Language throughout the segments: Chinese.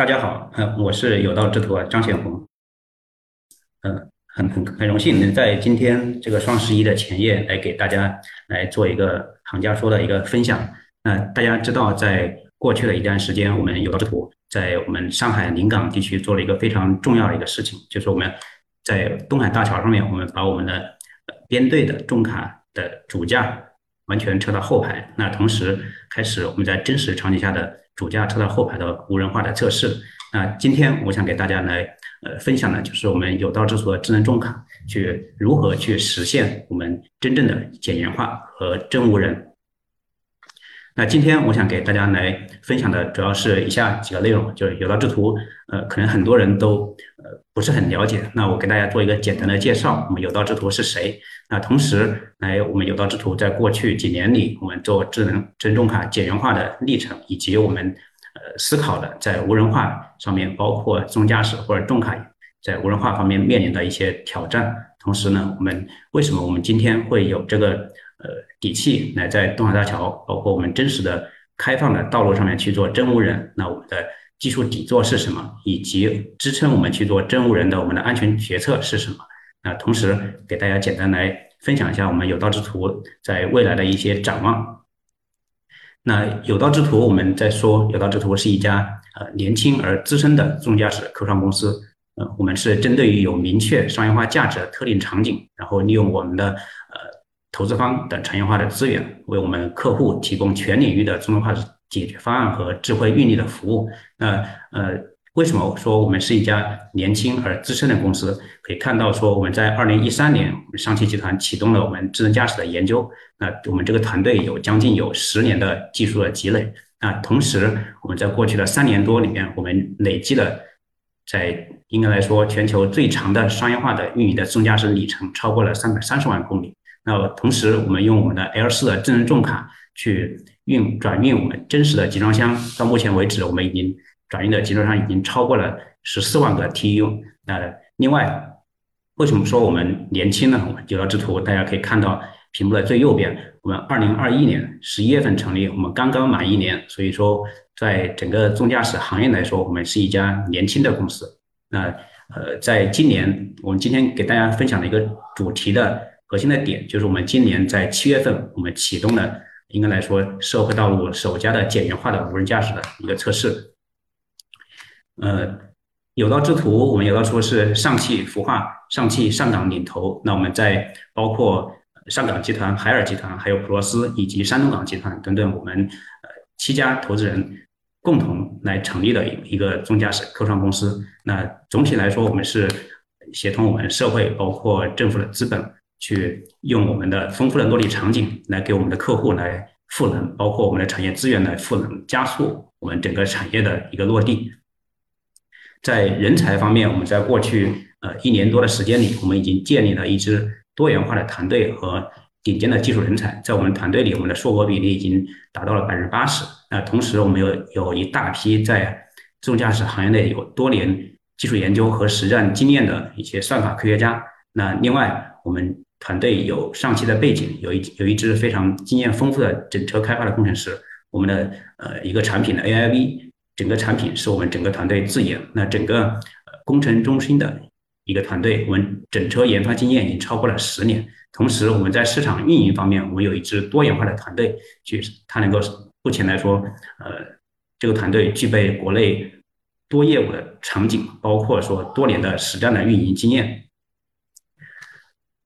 大家好，呃，我是有道之徒张显红，嗯，很很很荣幸能在今天这个双十一的前夜来给大家来做一个行家说的一个分享。那大家知道，在过去的一段时间，我们有道之徒在我们上海临港地区做了一个非常重要的一个事情，就是我们在东海大桥上面，我们把我们的编队的重卡的主驾完全撤到后排，那同时开始我们在真实场景下的。主驾车道后排的无人化的测试。那今天我想给大家来呃分享的，就是我们有道之所的智能重卡去如何去实现我们真正的简言化和真无人。那今天我想给大家来分享的主要是以下几个内容，就是有道之途，呃，可能很多人都呃不是很了解。那我给大家做一个简单的介绍，我们有道之图是谁？那同时来，我们有道之图在过去几年里，我们做智能真重卡简约化的历程，以及我们呃思考的在无人化上面，包括自动驾驶或者重卡在无人化方面面临的一些挑战。同时呢，我们为什么我们今天会有这个？呃，底气来在东海大桥，包括我们真实的开放的道路上面去做真无人，那我们的技术底座是什么？以及支撑我们去做真无人的我们的安全决策是什么？那同时给大家简单来分享一下我们有道之图在未来的一些展望。那有道之图，我们在说有道之图是一家呃年轻而资深的自动驾驶科创公司，呃，我们是针对于有明确商业化价值的特定场景，然后利用我们的呃。投资方等产业化的资源，为我们客户提供全领域的自动化解决方案和智慧运力的服务。那呃，为什么说我们是一家年轻而资深的公司？可以看到，说我们在二零一三年，我们上汽集团启动了我们智能驾驶的研究。那我们这个团队有将近有十年的技术的积累。那同时，我们在过去的三年多里面，我们累计了在应该来说全球最长的商业化的运营的自动驾驶里程超过了三百三十万公里。那同时，我们用我们的 L 四的智能重卡去运转运我们真实的集装箱。到目前为止，我们已经转运的集装箱已经超过了十四万个 TU。那另外，为什么说我们年轻呢？我们有道之图，大家可以看到屏幕的最右边，我们二零二一年十一月份成立，我们刚刚满一年。所以说，在整个自动驾驶行业来说，我们是一家年轻的公司。那呃，在今年，我们今天给大家分享的一个主题的。核心的点就是我们今年在七月份，我们启动了应该来说社会道路首家的简约化的无人驾驶的一个测试。呃，有道之途，我们有道说是上汽孵化，上汽上港领头。那我们在包括上港集团、海尔集团、还有普罗斯以及山东港集团等等，我们呃七家投资人共同来成立的一个自动驾驶科创公司。那总体来说，我们是协同我们社会包括政府的资本。去用我们的丰富的落地场景来给我们的客户来赋能，包括我们的产业资源来赋能，加速我们整个产业的一个落地。在人才方面，我们在过去呃一年多的时间里，我们已经建立了一支多元化的团队和顶尖的技术人才。在我们团队里，我们的硕博比例已经达到了百分之八十。那同时，我们有有一大批在自动驾驶行业内有多年技术研究和实战经验的一些算法科学家。那另外，我们团队有上汽的背景，有一有一支非常经验丰富的整车开发的工程师。我们的呃一个产品的 AIV，整个产品是我们整个团队自研。那整个呃工程中心的一个团队，我们整车研发经验已经超过了十年。同时，我们在市场运营方面，我们有一支多元化的团队，去它能够目前来说，呃，这个团队具备国内多业务的场景，包括说多年的实战的运营经验。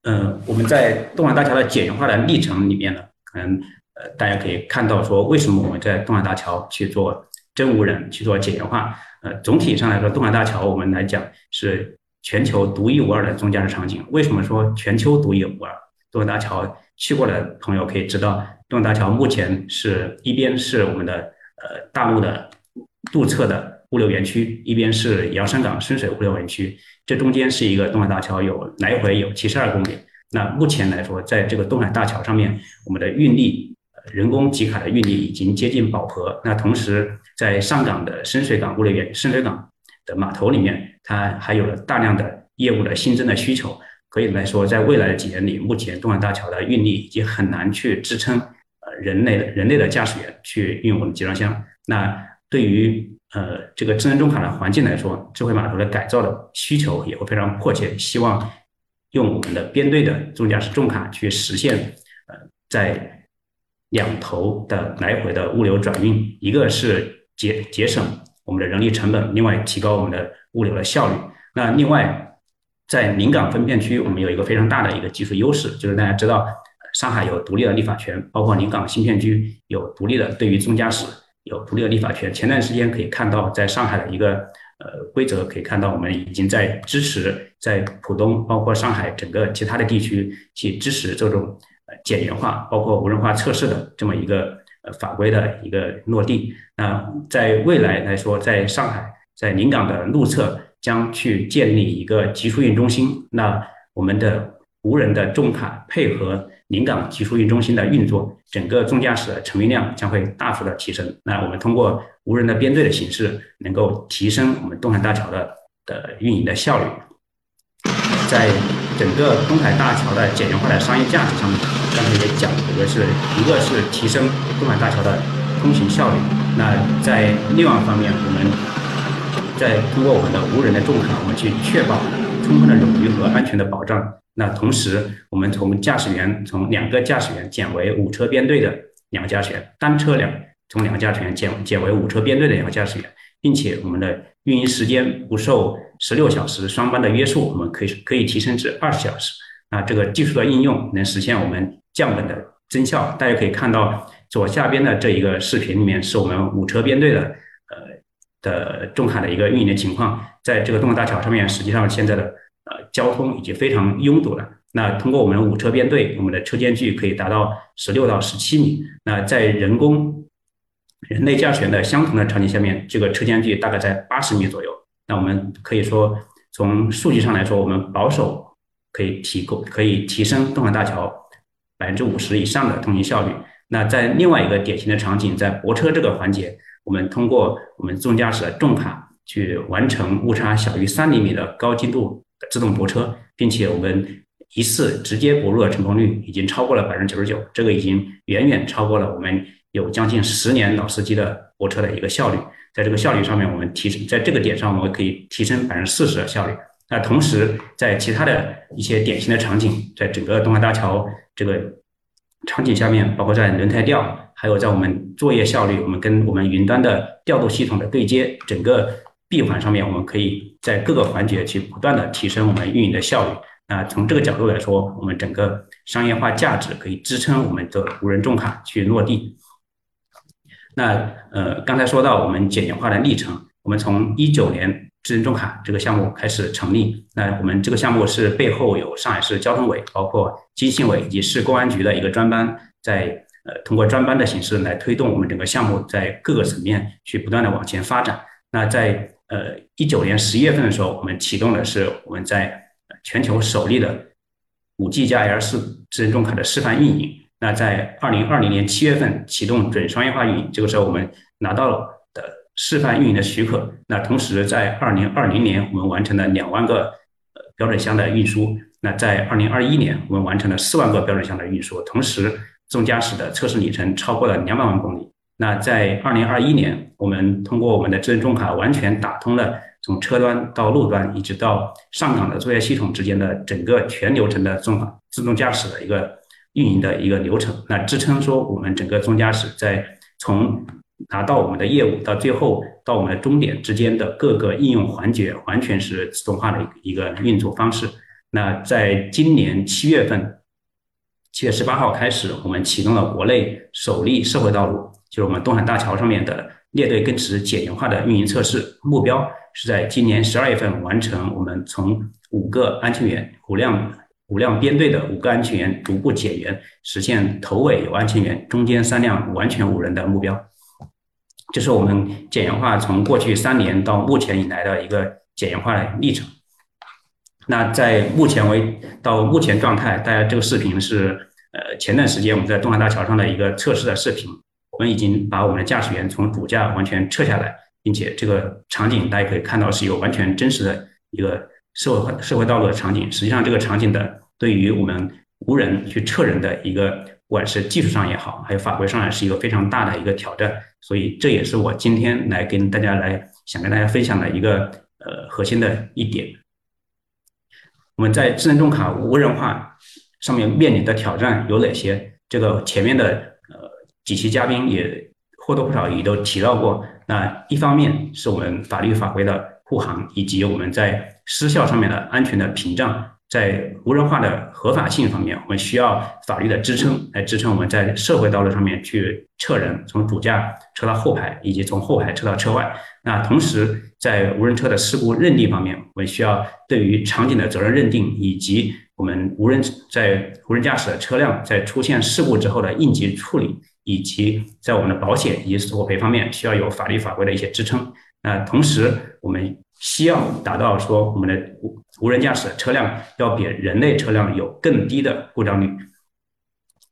嗯，我们在东海大桥的简化的历程里面呢，可能呃大家可以看到说，为什么我们在东海大桥去做真无人去做简化？呃，总体上来说，东海大桥我们来讲是全球独一无二的自动驾驶场景。为什么说全球独一无二？东海大桥去过的朋友可以知道，东海大桥目前是一边是我们的呃大陆的渡侧的物流园区，一边是瑶山港深水物流园区。这中间是一个东海大桥，有来回有七十二公里。那目前来说，在这个东海大桥上面，我们的运力，人工集卡的运力已经接近饱和。那同时，在上港的深水港物流园、深水港的码头里面，它还有了大量的业务的新增的需求。可以来说，在未来的几年里，目前东海大桥的运力已经很难去支撑呃人类的人类的驾驶员去运我们集装箱。那对于呃这个智能重卡的环境来说，智慧码头的改造的需求也会非常迫切，希望用我们的编队的自动驾驶重卡去实现呃在两头的来回的物流转运，一个是节节省我们的人力成本，另外提高我们的物流的效率。那另外，在临港分片区，我们有一个非常大的一个技术优势，就是大家知道，上海有独立的立法权，包括临港新片区有独立的对于自动驾驶有独立的立法权。前段时间可以看到，在上海的一个呃规则可以看到，我们已经在支持在浦东，包括上海整个其他的地区去支持这种。呃，简约化包括无人化测试的这么一个呃法规的一个落地。那在未来来说，在上海，在临港的路侧将去建立一个集疏运中心。那我们的无人的重卡配合临港集疏运中心的运作，整个重驾驶的乘运量将会大幅的提升。那我们通过无人的编队的形式，能够提升我们东海大桥的的运营的效率。在整个东海大桥的简约化的商业价值上面，刚才也讲，一个是一个是提升东海大桥的通行效率。那在另外一方面，我们在通过我们的无人的重卡，我们去确保充分的冗余和安全的保障。那同时，我们从驾驶员从两个驾驶员减为五车编队的两个驾驶员，单车两从两个驾驶员减减为五车编队的两个驾驶员，并且我们的运营时间不受。十六小时双班的约束，我们可以可以提升至二十小时。那这个技术的应用能实现我们降本的增效。大家可以看到左下边的这一个视频里面，是我们五车编队的呃的重卡的一个运营的情况。在这个东海大桥上面，实际上现在的呃交通已经非常拥堵了。那通过我们五车编队，我们的车间距可以达到十六到十七米。那在人工人类驾驶员的相同的场景下面，这个车间距大概在八十米左右。那我们可以说，从数据上来说，我们保守可以提供可以提升东海大桥百分之五十以上的通行效率。那在另外一个典型的场景，在泊车这个环节，我们通过我们自动驾驶的重卡去完成误差小于三厘米的高精度自动泊车，并且我们一次直接泊入的成功率已经超过了百分之九十九，这个已经远远超过了我们有将近十年老司机的泊车的一个效率。在这个效率上面，我们提升，在这个点上，我们可以提升百分之四十的效率。那同时，在其他的一些典型的场景，在整个东海大桥这个场景下面，包括在轮胎吊，还有在我们作业效率，我们跟我们云端的调度系统的对接，整个闭环上面，我们可以在各个环节去不断的提升我们运营的效率。那从这个角度来说，我们整个商业化价值可以支撑我们的无人重卡去落地。那呃，刚才说到我们简化的历程，我们从一九年智能重卡这个项目开始成立。那我们这个项目是背后有上海市交通委、包括经信委以及市公安局的一个专班，在呃通过专班的形式来推动我们整个项目在各个层面去不断的往前发展。那在呃一九年十一月份的时候，我们启动的是我们在全球首例的五 G 加 L 四智能重卡的示范运营。那在二零二零年七月份启动准商业化运营，这个时候我们拿到了的示范运营的许可。那同时在二零二零年，我们完成了两万个呃标准箱的运输。那在二零二一年，我们完成了四万个标准箱的运输。同时，自动驾驶的测试里程超过了两百万公里。那在二零二一年，我们通过我们的智能重卡完全打通了从车端到路端，一直到上岗的作业系统之间的整个全流程的重卡自动驾驶的一个。运营的一个流程，那支撑说我们整个自动驾驶在从拿到我们的业务到最后到我们的终点之间的各个应用环节，完全是自动化的一个运作方式。那在今年七月份，七月十八号开始，我们启动了国内首例社会道路，就是我们东海大桥上面的列队跟驰简约化的运营测试，目标是在今年十二月份完成我们从五个安全员五辆。五辆编队的五个安全员逐步减员，实现头尾有安全员，中间三辆完全无人的目标。这是我们简约化从过去三年到目前以来的一个简约化的历程。那在目前为到目前状态，大家这个视频是呃前段时间我们在东海大桥上的一个测试的视频。我们已经把我们的驾驶员从主驾完全撤下来，并且这个场景大家可以看到是有完全真实的一个。社会社会道路的场景，实际上这个场景的对于我们无人去测人的一个不管是技术上也好，还有法规上也是一个非常大的一个挑战。所以这也是我今天来跟大家来想跟大家分享的一个呃核心的一点。我们在智能重卡无人化上面面临的挑战有哪些？这个前面的几期嘉宾也或多或少也都提到过。那一方面是我们法律法规的护航，以及我们在失效上面的安全的屏障。在无人化的合法性方面，我们需要法律的支撑来支撑我们在社会道路上面去撤人，从主驾撤到后排，以及从后排撤到车外。那同时，在无人车的事故认定方面，我们需要对于场景的责任认定，以及我们无人在无人驾驶的车辆在出现事故之后的应急处理，以及在我们的保险以及索赔方面，需要有法律法规的一些支撑。那同时，我们。需要达到说我们的无无人驾驶的车辆要比人类车辆有更低的故障率。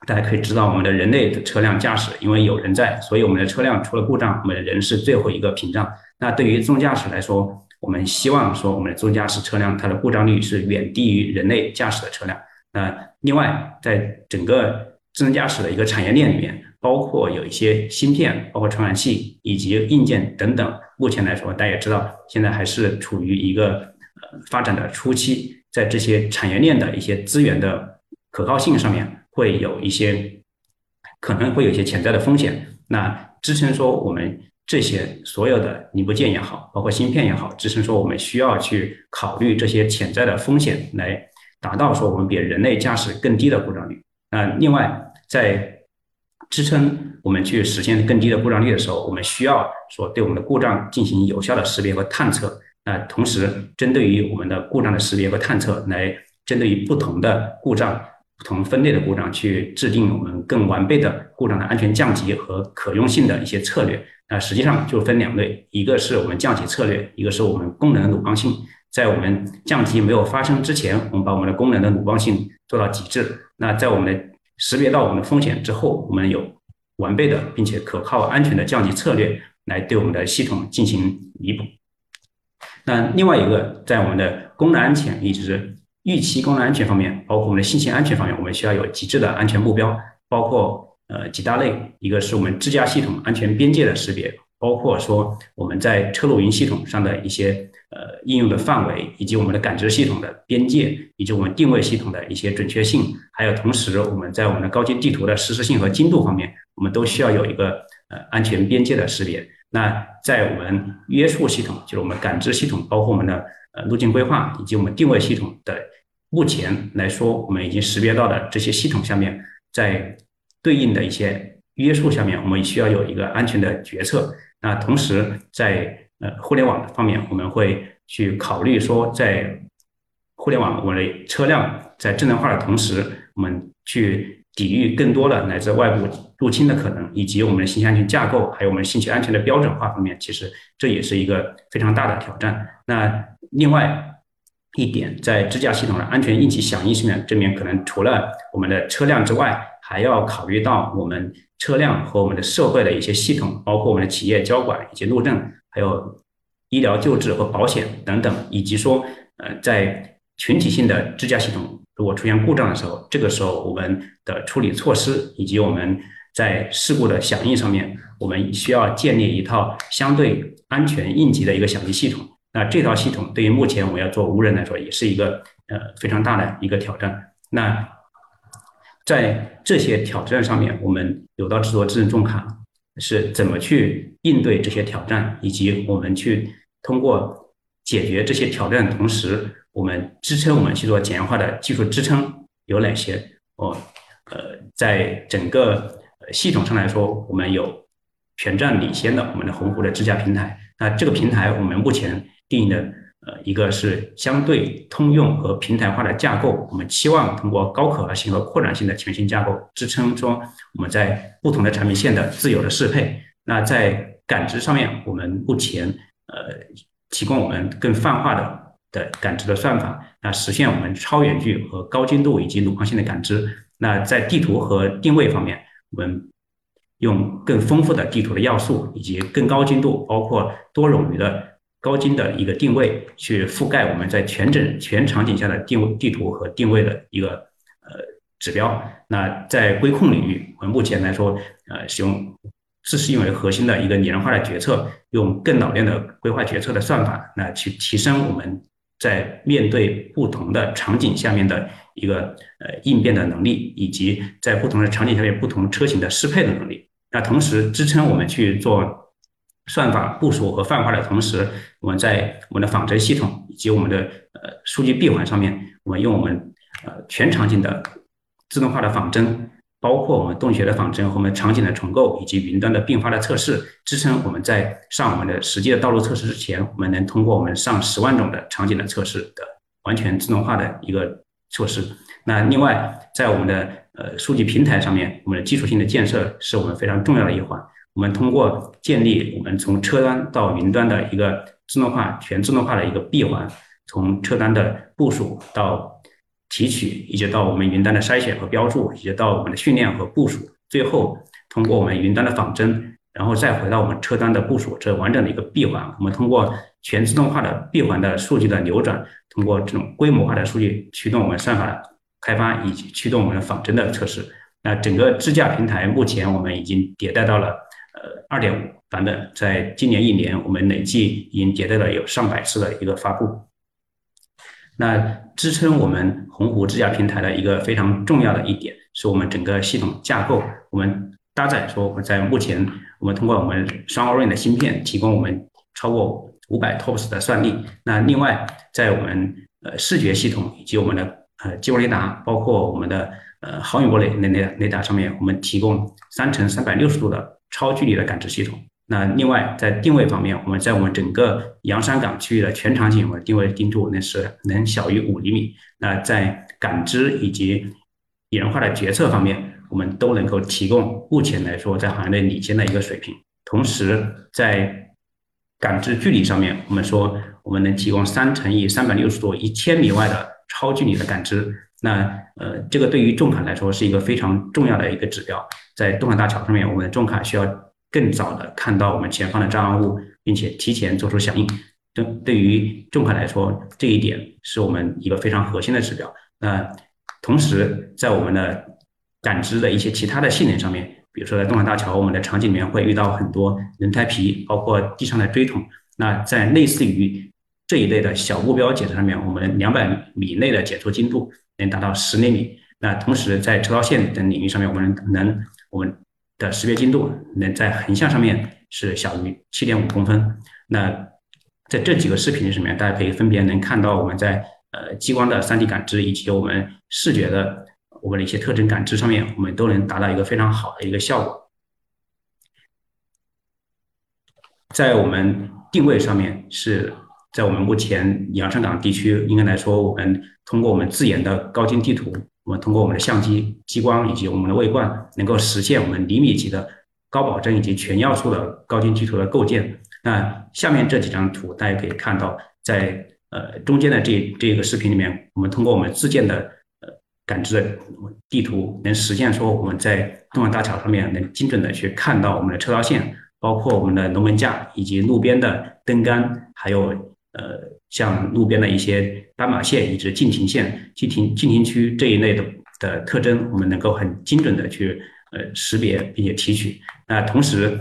大家可以知道，我们的人类的车辆驾驶，因为有人在，所以我们的车辆出了故障，我们的人是最后一个屏障。那对于自动驾驶来说，我们希望说我们的自动驾驶车辆它的故障率是远低于人类驾驶的车辆。那另外，在整个智能驾驶的一个产业链里面，包括有一些芯片，包括传感器以及硬件等等。目前来说，大家也知道，现在还是处于一个呃发展的初期，在这些产业链的一些资源的可靠性上面，会有一些可能会有一些潜在的风险。那支撑说我们这些所有的零部件也好，包括芯片也好，支撑说我们需要去考虑这些潜在的风险，来达到说我们比人类驾驶更低的故障率。那另外，在支撑。我们去实现更低的故障率的时候，我们需要说对我们的故障进行有效的识别和探测。那同时，针对于我们的故障的识别和探测，来针对于不同的故障、不同分类的故障，去制定我们更完备的故障的安全降级和可用性的一些策略。那实际上就分两类，一个是我们降级策略，一个是我们功能的鲁棒性。在我们降级没有发生之前，我们把我们的功能的鲁棒性做到极致。那在我们的识别到我们的风险之后，我们有。完备的并且可靠、安全的降级策略来对我们的系统进行弥补。那另外一个，在我们的功能安全以及预期功能安全方面，包括我们的信息安全方面，我们需要有极致的安全目标，包括呃几大类，一个是我们智驾系统安全边界的识别，包括说我们在车路云系统上的一些。呃，应用的范围，以及我们的感知系统的边界，以及我们定位系统的一些准确性，还有同时我们在我们的高精地图的实时性和精度方面，我们都需要有一个呃安全边界的识别。那在我们约束系统，就是我们感知系统，包括我们的呃路径规划以及我们定位系统的，目前来说，我们已经识别到的这些系统下面，在对应的一些约束下面，我们需要有一个安全的决策。那同时在呃，互联网方面，我们会去考虑说，在互联网，我们的车辆在智能化的同时，我们去抵御更多的来自外部入侵的可能，以及我们的信息安全架构，还有我们信息安全的标准化方面，其实这也是一个非常大的挑战。那另外一点，在支架系统的安全应急响应上面，这面可能除了我们的车辆之外，还要考虑到我们车辆和我们的社会的一些系统，包括我们的企业交管以及路政。还有医疗救治和保险等等，以及说，呃，在群体性的支架系统如果出现故障的时候，这个时候我们的处理措施以及我们在事故的响应上面，我们需要建立一套相对安全应急的一个响应系统。那这套系统对于目前我们要做无人来说，也是一个呃非常大的一个挑战。那在这些挑战上面，我们有道制作智能重卡。是怎么去应对这些挑战，以及我们去通过解决这些挑战的同时，我们支撑我们去做简化的技术支撑有哪些？哦，呃，在整个系统上来说，我们有全站领先的我们的鸿鹄的支架平台。那这个平台我们目前定义的。呃，一个是相对通用和平台化的架构，我们期望通过高可靠性和扩展性的全新架构支撑说我们在不同的产品线的自由的适配。那在感知上面，我们目前呃提供我们更泛化的的感知的算法，那实现我们超远距和高精度以及鲁棒性的感知。那在地图和定位方面，我们用更丰富的地图的要素以及更高精度，包括多冗余的。高精的一个定位，去覆盖我们在全整全场景下的定位地图和定位的一个呃指标。那在规控领域，我们目前来说，呃，使用自适应为核心的一个拟人化的决策，用更老练的规划决策的算法，那去提升我们在面对不同的场景下面的一个呃应变的能力，以及在不同的场景下面不同车型的适配的能力。那同时支撑我们去做算法部署和泛化的同时，我们在我们的仿真系统以及我们的呃数据闭环上面，我们用我们呃全场景的自动化的仿真，包括我们动学的仿真和我们场景的重构以及云端的并发的测试，支撑我们在上我们的实际的道路测试之前，我们能通过我们上十万种的场景的测试的完全自动化的一个措施。那另外在我们的呃，数据平台上面，我们的基础性的建设是我们非常重要的一环。我们通过建立我们从车端到云端的一个自动化、全自动化的一个闭环，从车端的部署到提取，以及到我们云端的筛选和标注，以及到我们的训练和部署，最后通过我们云端的仿真，然后再回到我们车端的部署，这完整的一个闭环。我们通过全自动化的闭环的数据的流转，通过这种规模化的数据驱动我们算法。开发以及驱动我们仿真的测试。那整个支架平台目前我们已经迭代到了呃二点五版本，在今年一年，我们累计已经迭代了有上百次的一个发布。那支撑我们鸿鹄支架平台的一个非常重要的一点，是我们整个系统架构。我们搭载说，我们在目前，我们通过我们双 Orin 的芯片，提供我们超过五百 TOPS 的算力。那另外，在我们呃视觉系统以及我们的呃，激光雷达包括我们的呃毫米波雷雷雷雷达上面，我们提供三乘三百六十度的超距离的感知系统。那另外在定位方面，我们在我们整个洋山港区域的全场景，我们定位精度那是能小于五厘米。那在感知以及拟人化的决策方面，我们都能够提供目前来说在行业内领先的一个水平。同时在感知距离上面，我们说我们能提供三乘以三百六十度一千米外的。超距离的感知，那呃，这个对于重卡来说是一个非常重要的一个指标。在动感大桥上面，我们的重卡需要更早的看到我们前方的障碍物，并且提前做出响应。对，对于重卡来说，这一点是我们一个非常核心的指标。那同时，在我们的感知的一些其他的性能上面，比如说在动感大桥，我们的场景里面会遇到很多轮胎皮，包括地上的锥桶。那在类似于这一类的小目标检测上面，我们两百米内的检测精度能达到十厘米。那同时在车道线等领域上面，我们能我们的识别精度能在横向上面是小于七点五公分。那在这几个视频里面，大家可以分别能看到我们在呃激光的三 D 感知以及我们视觉的我们的一些特征感知上面，我们都能达到一个非常好的一个效果。在我们定位上面是。在我们目前洋山港地区，应该来说，我们通过我们自研的高精地图，我们通过我们的相机、激光以及我们的微观，能够实现我们厘米级的高保真以及全要素的高精地图的构建。那下面这几张图，大家可以看到，在呃中间的这这个视频里面，我们通过我们自建的呃感知的地图，能实现说我们在东莞大桥上面能精准的去看到我们的车道线，包括我们的龙门架以及路边的灯杆，还有。呃，像路边的一些斑马线以及禁停线、禁停禁停区这一类的的特征，我们能够很精准的去呃识别并且提取。那同时，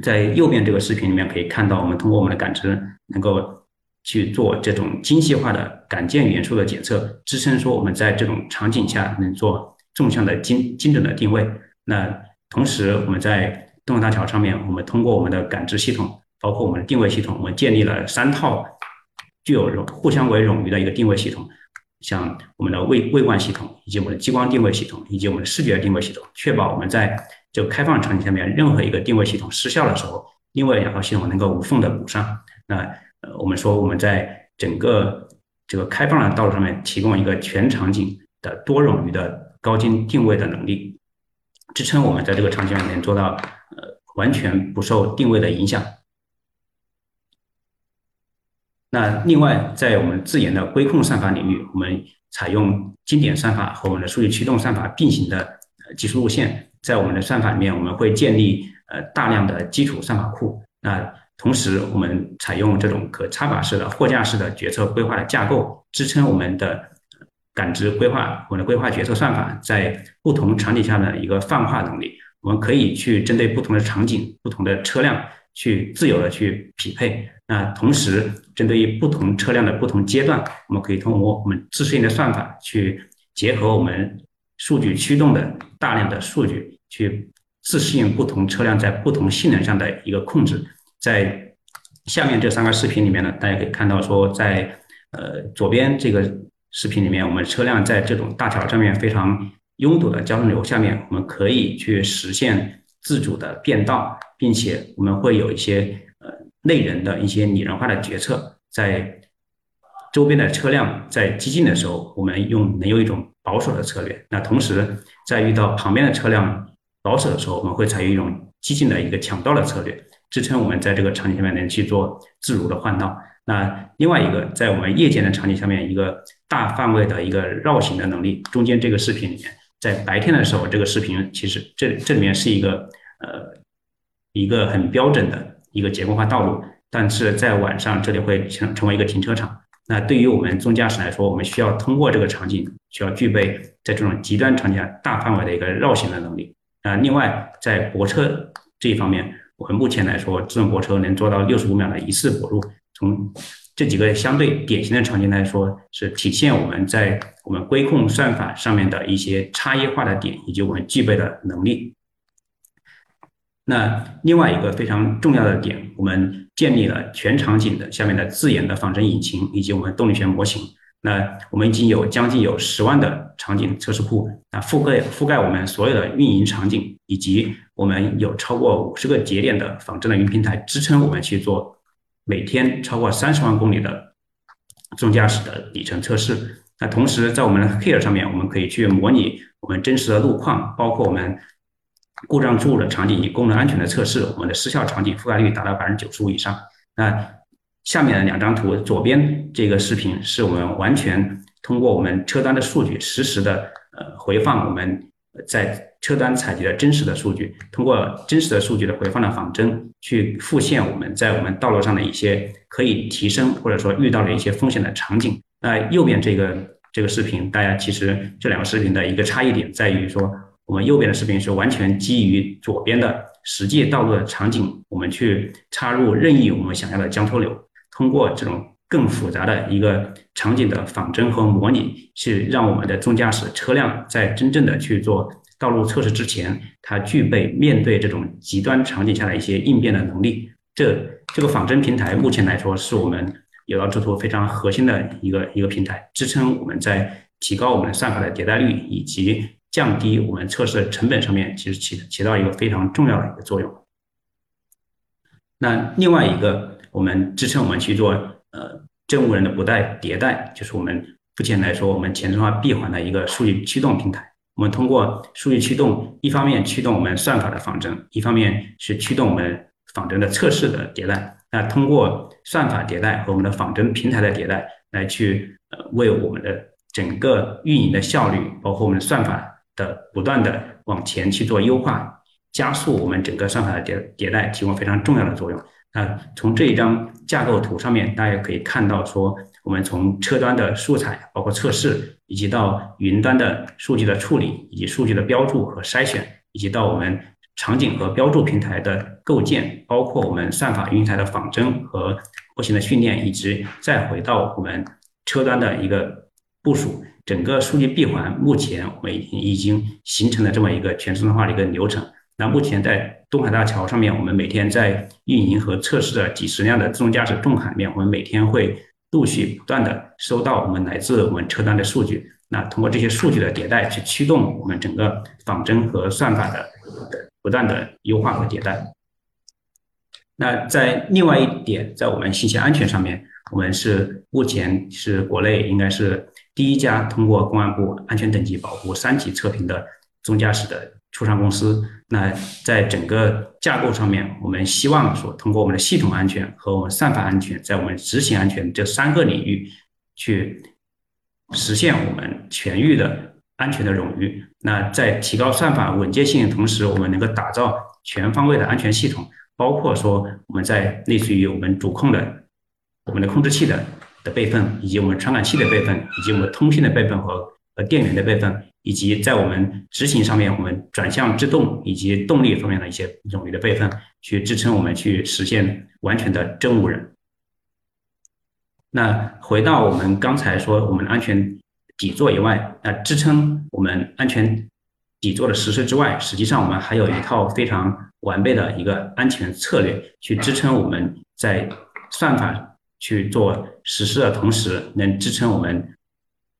在右边这个视频里面可以看到，我们通过我们的感知，能够去做这种精细化的感件元素的检测，支撑说我们在这种场景下能做纵向的精精准的定位。那同时，我们在动感大桥上面，我们通过我们的感知系统。包括我们的定位系统，我们建立了三套具有冗互相为冗余的一个定位系统，像我们的位位观系统，以及我们的激光定位系统，以及我们的视觉定位系统，确保我们在这个开放场景下面，任何一个定位系统失效的时候，另外两套系统能够无缝的补上。那呃，我们说我们在整个这个开放的道路上面，提供一个全场景的多冗余的高精定位的能力，支撑我们在这个场景里面做到呃完全不受定位的影响。那另外，在我们自研的规控算法领域，我们采用经典算法和我们的数据驱动算法并行的技术路线。在我们的算法里面，我们会建立呃大量的基础算法库。那同时，我们采用这种可插拔式的货架式的决策规划的架构，支撑我们的感知规划，我们的规划决策算法在不同场景下的一个泛化能力。我们可以去针对不同的场景、不同的车辆去自由的去匹配。那同时，针对于不同车辆的不同阶段，我们可以通过我们自适应的算法去结合我们数据驱动的大量的数据，去自适应不同车辆在不同性能上的一个控制。在下面这三个视频里面呢，大家可以看到说，在呃左边这个视频里面，我们车辆在这种大桥上面非常拥堵的交通流下面，我们可以去实现自主的变道，并且我们会有一些内人的一些拟人化的决策，在周边的车辆在激进的时候，我们用能用一种保守的策略。那同时，在遇到旁边的车辆保守的时候，我们会采用一种激进的一个抢道的策略。支撑我们在这个场景下面能去做自如的换道。那另外一个，在我们夜间的场景下面，一个大范围的一个绕行的能力。中间这个视频里面，在白天的时候，这个视频其实这这里面是一个呃一个很标准的一个结构化道路，但是在晚上这里会成成为一个停车场。那对于我们自动驾驶来说，我们需要通过这个场景，需要具备在这种极端场景下大范围的一个绕行的能力。啊，另外在泊车这一方面。我们目前来说，自动泊车能做到六十五秒的一次泊入。从这几个相对典型的场景来说，是体现我们在我们规控算法上面的一些差异化的点，以及我们具备的能力。那另外一个非常重要的点，我们建立了全场景的下面的自研的仿真引擎，以及我们动力学模型。那我们已经有将近有十万的场景测试库，啊，覆盖覆盖我们所有的运营场景，以及我们有超过五十个节点的仿真的云平台支撑我们去做每天超过三十万公里的自动驾驶的里程测试。那同时在我们的 Here 上面，我们可以去模拟我们真实的路况，包括我们故障注入的场景以及功能安全的测试，我们的失效场景覆盖率达到百分之九十五以上。那下面的两张图，左边这个视频是我们完全通过我们车端的数据，实时的呃回放我们在车端采集的真实的数据，通过真实的数据的回放的仿真，去复现我们在我们道路上的一些可以提升或者说遇到的一些风险的场景。那右边这个这个视频，大家其实这两个视频的一个差异点在于说，我们右边的视频是完全基于左边的实际道路的场景，我们去插入任意我们想要的交通流。通过这种更复杂的一个场景的仿真和模拟，是让我们的自动驾驶车辆在真正的去做道路测试之前，它具备面对这种极端场景下的一些应变的能力。这这个仿真平台目前来说，是我们有道智途非常核心的一个一个平台，支撑我们在提高我们算法的迭代率以及降低我们测试的成本上面，其实起起到一个非常重要的一个作用。那另外一个。我们支撑我们去做呃政务人的不带迭代，就是我们目前来说，我们前置化闭环的一个数据驱动平台。我们通过数据驱动，一方面驱动我们算法的仿真，一方面是驱动我们仿真的测试的迭代。那通过算法迭代和我们的仿真平台的迭代，来去呃为我们的整个运营的效率，包括我们的算法的不断的往前去做优化，加速我们整个算法的迭迭代，提供非常重要的作用。那从这一张架构图上面，大家可以看到，说我们从车端的素材，包括测试，以及到云端的数据的处理，以及数据的标注和筛选，以及到我们场景和标注平台的构建，包括我们算法云台的仿真和模型的训练，以及再回到我们车端的一个部署，整个数据闭环，目前我们已经已经形成了这么一个全自动化的一个流程。那目前在东海大桥上面，我们每天在运营和测试的几十辆的自动驾驶重卡里面，我们每天会陆续不断的收到我们来自我们车单的数据。那通过这些数据的迭代，去驱动我们整个仿真和算法的不断的优化和迭代。那在另外一点，在我们信息安全上面，我们是目前是国内应该是第一家通过公安部安全等级保护三级测评的自动驾驶的。初创公司，那在整个架构上面，我们希望说，通过我们的系统安全和我们算法安全，在我们执行安全这三个领域，去实现我们全域的安全的冗余。那在提高算法稳健性的同时，我们能够打造全方位的安全系统，包括说我们在类似于我们主控的我们的控制器的的备份，以及我们传感器的备份，以及我们通信的备份和和电源的备份，以及在我们执行上面，我们转向制动以及动力方面的一些冗余的备份，去支撑我们去实现完全的真无人。那回到我们刚才说，我们安全底座以外，那支撑我们安全底座的实施之外，实际上我们还有一套非常完备的一个安全策略，去支撑我们在算法去做实施的同时，能支撑我们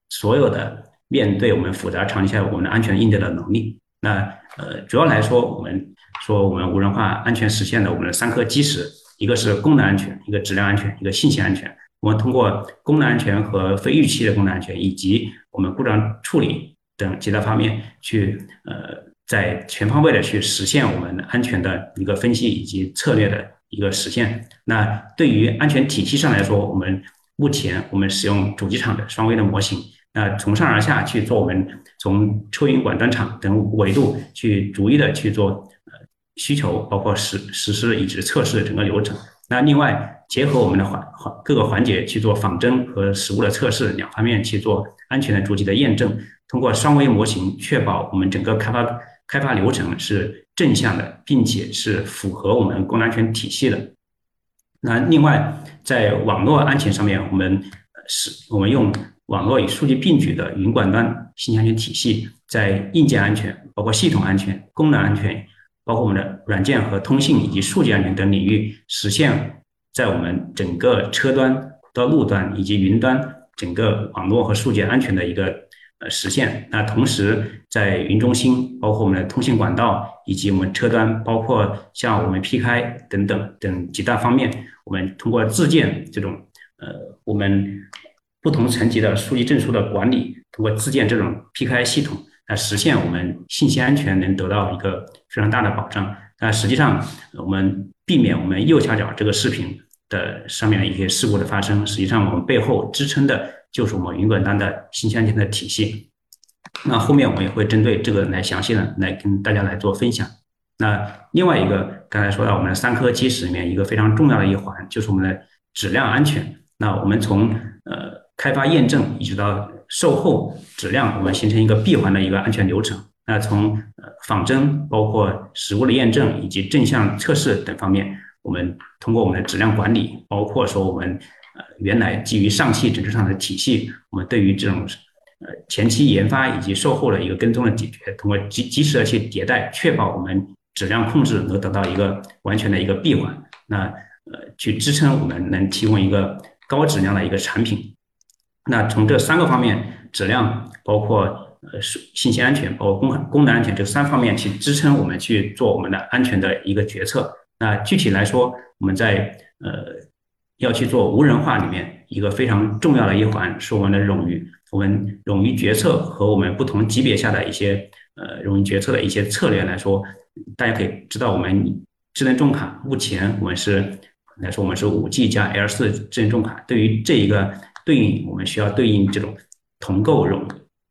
所有的面对我们复杂场景下我们的安全应对的能力。那呃，主要来说，我们说我们无人化安全实现的我们的三颗基石，一个是功能安全，一个质量安全，一个信息安全。我们通过功能安全和非预期的功能安全，以及我们故障处理等几大方面，去呃，在全方位的去实现我们安全的一个分析以及策略的一个实现。那对于安全体系上来说，我们目前我们使用主机厂的双微的模型，那从上而下去做我们从抽云管端场等维度去逐一的去做呃需求，包括实实施以及测试的整个流程。那另外。结合我们的环环各个环节去做仿真和实物的测试，两方面去做安全的主机的验证。通过双微模型，确保我们整个开发开发流程是正向的，并且是符合我们功能安全体系的。那另外，在网络安全上面，我们是我们用网络与数据并举的云管端信息安全体系，在硬件安全、包括系统安全、功能安全，包括我们的软件和通信以及数据安全等领域实现。在我们整个车端到路端以及云端整个网络和数据安全的一个呃实现，那同时在云中心，包括我们的通信管道以及我们车端，包括像我们 PK 等等等几大方面，我们通过自建这种呃我们不同层级的数据证书的管理，通过自建这种 PK 系统来实现我们信息安全能得到一个非常大的保障。那实际上我们。避免我们右下角这个视频的上面的一些事故的发生，实际上我们背后支撑的就是我们云管端的信息安全的体系。那后面我们也会针对这个来详细的来跟大家来做分享。那另外一个刚才说到我们的三颗基石里面一个非常重要的一环就是我们的质量安全。那我们从呃开发验证一直到售后质量，我们形成一个闭环的一个安全流程。那从呃仿真，包括实物的验证以及正向测试等方面，我们通过我们的质量管理，包括说我们呃原来基于上汽整车厂的体系，我们对于这种呃前期研发以及售后的一个跟踪的解决，通过及及时的去迭代，确保我们质量控制能得到一个完全的一个闭环，那呃去支撑我们能提供一个高质量的一个产品。那从这三个方面，质量包括。呃，是信息安全，包括功功能安全这三方面去支撑我们去做我们的安全的一个决策。那具体来说，我们在呃要去做无人化里面一个非常重要的一环是我们的冗余，我们冗余决策和我们不同级别下的一些呃冗余决策的一些策略来说，大家可以知道，我们智能重卡目前我们是来说我们是五 G 加 L 四智能重卡，对于这一个对应，我们需要对应这种同构冗。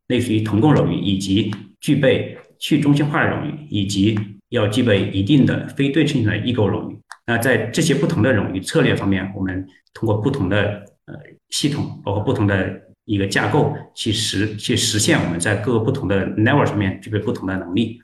类似于同构冗余，以及具备去中心化的冗余，以及要具备一定的非对称性的异构冗余。那在这些不同的冗余策略方面，我们通过不同的呃系统，包括不同的一个架构，去实去实现我们在各个不同的 level 上面具备不同的能力。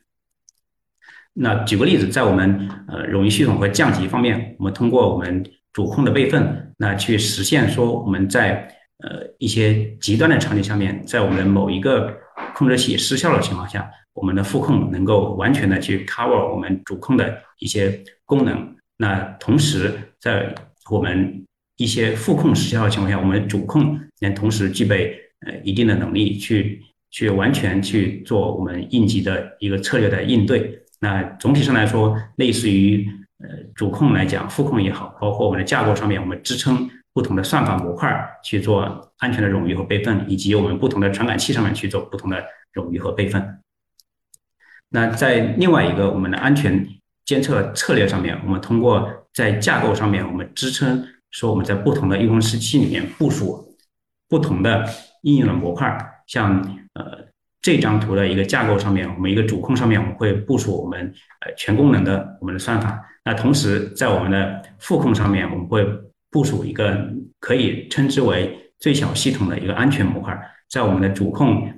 那举个例子，在我们呃冗余系统和降级方面，我们通过我们主控的备份，那去实现说我们在呃，一些极端的场景下面，在我们某一个控制器失效的情况下，我们的副控能够完全的去 cover 我们主控的一些功能。那同时，在我们一些副控失效的情况下，我们主控能同时具备呃一定的能力去去完全去做我们应急的一个策略的应对。那总体上来说，类似于呃主控来讲，副控也好，包括我们的架构上面，我们支撑。不同的算法模块去做安全的冗余和备份，以及我们不同的传感器上面去做不同的冗余和备份。那在另外一个我们的安全监测策略上面，我们通过在架构上面，我们支撑说我们在不同的应用时期里面部署不同的应用的模块。像呃这张图的一个架构上面，我们一个主控上面我们会部署我们呃全功能的我们的算法。那同时在我们的副控上面，我们会部署一个可以称之为最小系统的一个安全模块，在我们的主控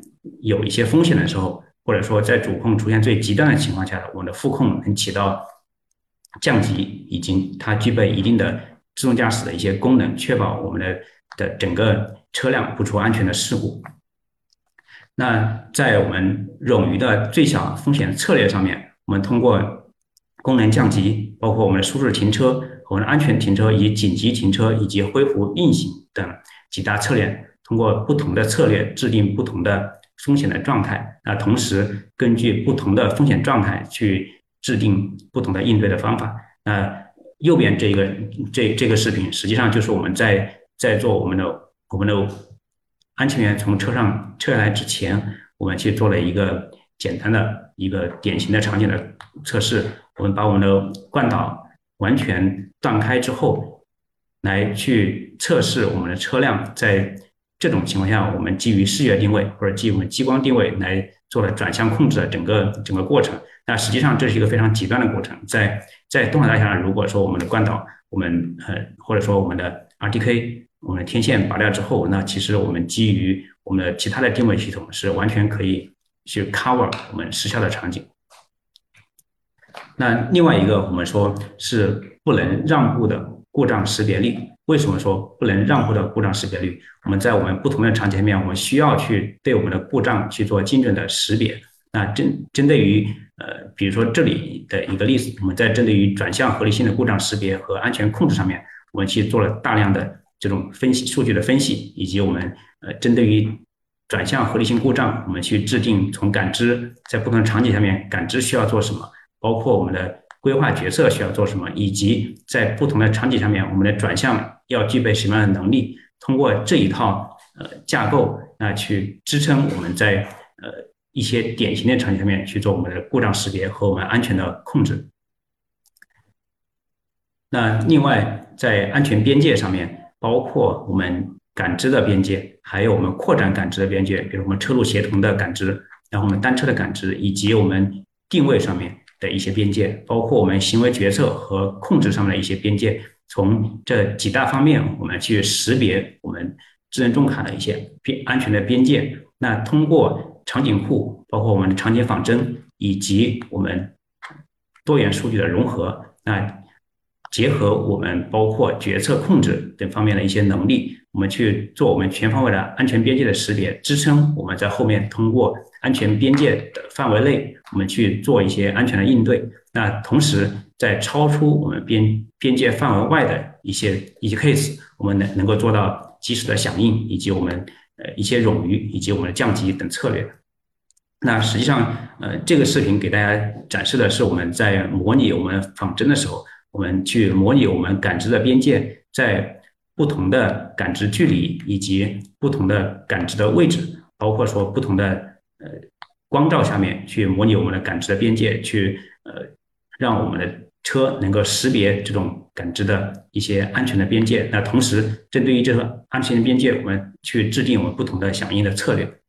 有一些风险的时候，或者说在主控出现最极端的情况下，我们的副控能起到降级，以及它具备一定的自动驾驶的一些功能，确保我们的的整个车辆不出安全的事故。那在我们冗余的最小风险策略上面，我们通过功能降级，包括我们的舒适停车、我们的安全停车以及紧急停车以及恢复运行等几大策略，通过不同的策略制定不同的风险的状态。那同时根据不同的风险状态去制定不同的应对的方法。那右边这个这这个视频实际上就是我们在在做我们的我们的。安全员从车上撤下来之前，我们去做了一个简单的一个典型的场景的测试。我们把我们的惯导完全断开之后，来去测试我们的车辆在这种情况下，我们基于视觉定位或者基于我们激光定位来做了转向控制的整个整个过程。那实际上这是一个非常极端的过程。在在东海大峡，如果说我们的惯导，我们呃或者说我们的 RTK。我们天线拔掉之后，那其实我们基于我们的其他的定位系统是完全可以去 cover 我们失效的场景。那另外一个我们说是不能让步的故障识别率，为什么说不能让步的故障识别率？我们在我们不同的场景里面，我们需要去对我们的故障去做精准的识别。那针针对于呃，比如说这里的一个例子，我们在针对于转向合理性的故障识别和安全控制上面，我们去做了大量的。这种分析数据的分析，以及我们呃针对于转向合理性故障，我们去制定从感知在不同场景下面感知需要做什么，包括我们的规划决策需要做什么，以及在不同的场景下面我们的转向要具备什么样的能力，通过这一套呃架构，那去支撑我们在呃一些典型的场景下面去做我们的故障识别和我们安全的控制。那另外在安全边界上面。包括我们感知的边界，还有我们扩展感知的边界，比如我们车路协同的感知，然后我们单车的感知，以及我们定位上面的一些边界，包括我们行为决策和控制上面的一些边界。从这几大方面，我们去识别我们智能重卡的一些边安全的边界。那通过场景库，包括我们的场景仿真，以及我们多元数据的融合，那。结合我们包括决策控制等方面的一些能力，我们去做我们全方位的安全边界的识别，支撑我们在后面通过安全边界的范围内，我们去做一些安全的应对。那同时，在超出我们边边界范围外的一些一些 case，我们能能够做到及时的响应，以及我们呃一些冗余以及我们的降级等策略。那实际上，呃，这个视频给大家展示的是我们在模拟我们仿真的时候。我们去模拟我们感知的边界，在不同的感知距离以及不同的感知的位置，包括说不同的呃光照下面去模拟我们的感知的边界，去呃让我们的车能够识别这种感知的一些安全的边界。那同时，针对于这个安全的边界，我们去制定我们不同的响应的策略。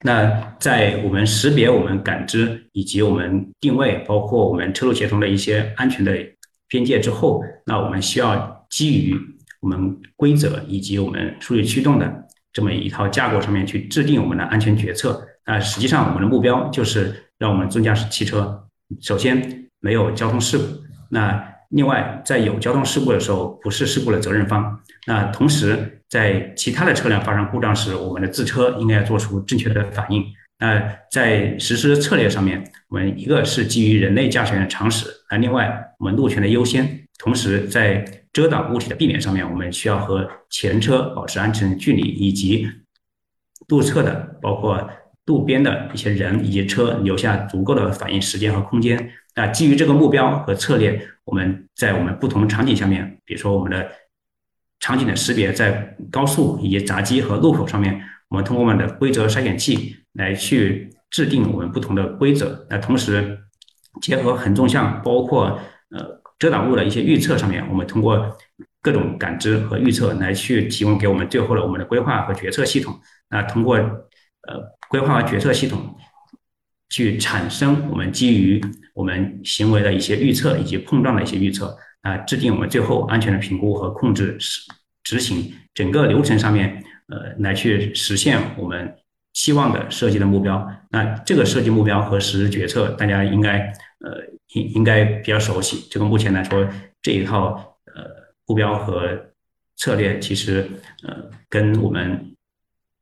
那在我们识别、我们感知以及我们定位，包括我们车路协同的一些安全的边界之后，那我们需要基于我们规则以及我们数据驱动的这么一套架构上面去制定我们的安全决策。那实际上，我们的目标就是让我们自动驾驶汽车首先没有交通事故。那另外，在有交通事故的时候，不是事故的责任方。那同时，在其他的车辆发生故障时，我们的自车应该做出正确的反应。那在实施策略上面，我们一个是基于人类驾驶员的常识。那另外，我们路权的优先，同时在遮挡物体的避免上面，我们需要和前车保持安全距离，以及路侧的包括路边的一些人以及车留下足够的反应时间和空间。那基于这个目标和策略。我们在我们不同场景下面，比如说我们的场景的识别，在高速以及闸机和路口上面，我们通过我们的规则筛选器来去制定我们不同的规则。那同时结合横纵向，包括呃遮挡物的一些预测上面，我们通过各种感知和预测来去提供给我们最后的我们的规划和决策系统。那通过呃规划和决策系统去产生我们基于我们行为的一些预测以及碰撞的一些预测啊，制定我们最后安全的评估和控制实执行整个流程上面，呃，来去实现我们期望的设计的目标。那这个设计目标和实施决策，大家应该呃应应该比较熟悉。这个目前来说，这一套呃目标和策略，其实呃跟我们